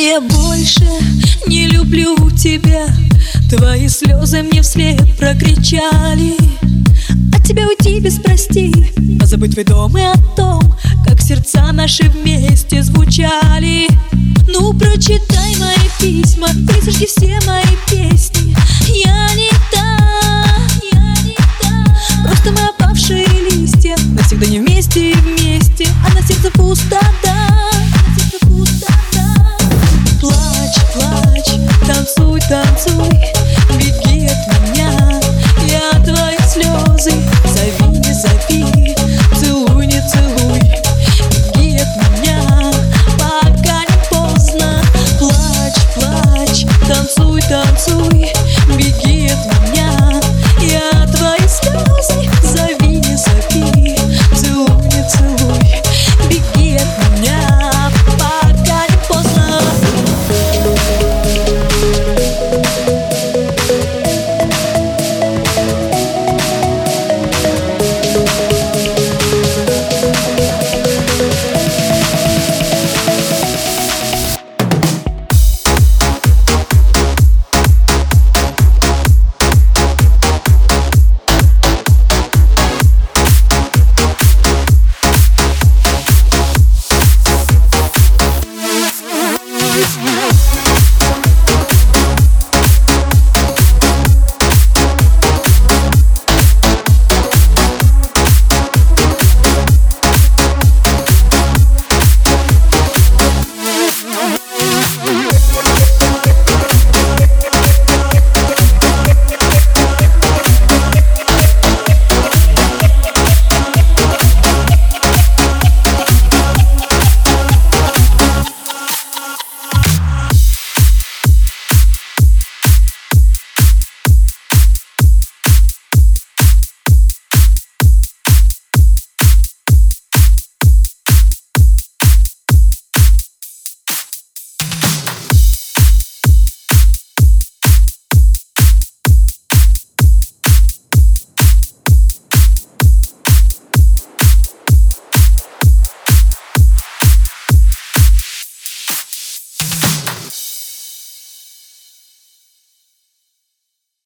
Я больше не люблю тебя. Твои слезы мне вслед прокричали. От тебя уйти без прости. А Позабыть твой дом и о том Как сердца наши вместе звучали. Ну прочитай мои письма И все мои песни. Я не та, я не та. Просто мы опавшие листья Навсегда не вместе и вместе. А на сердце пусто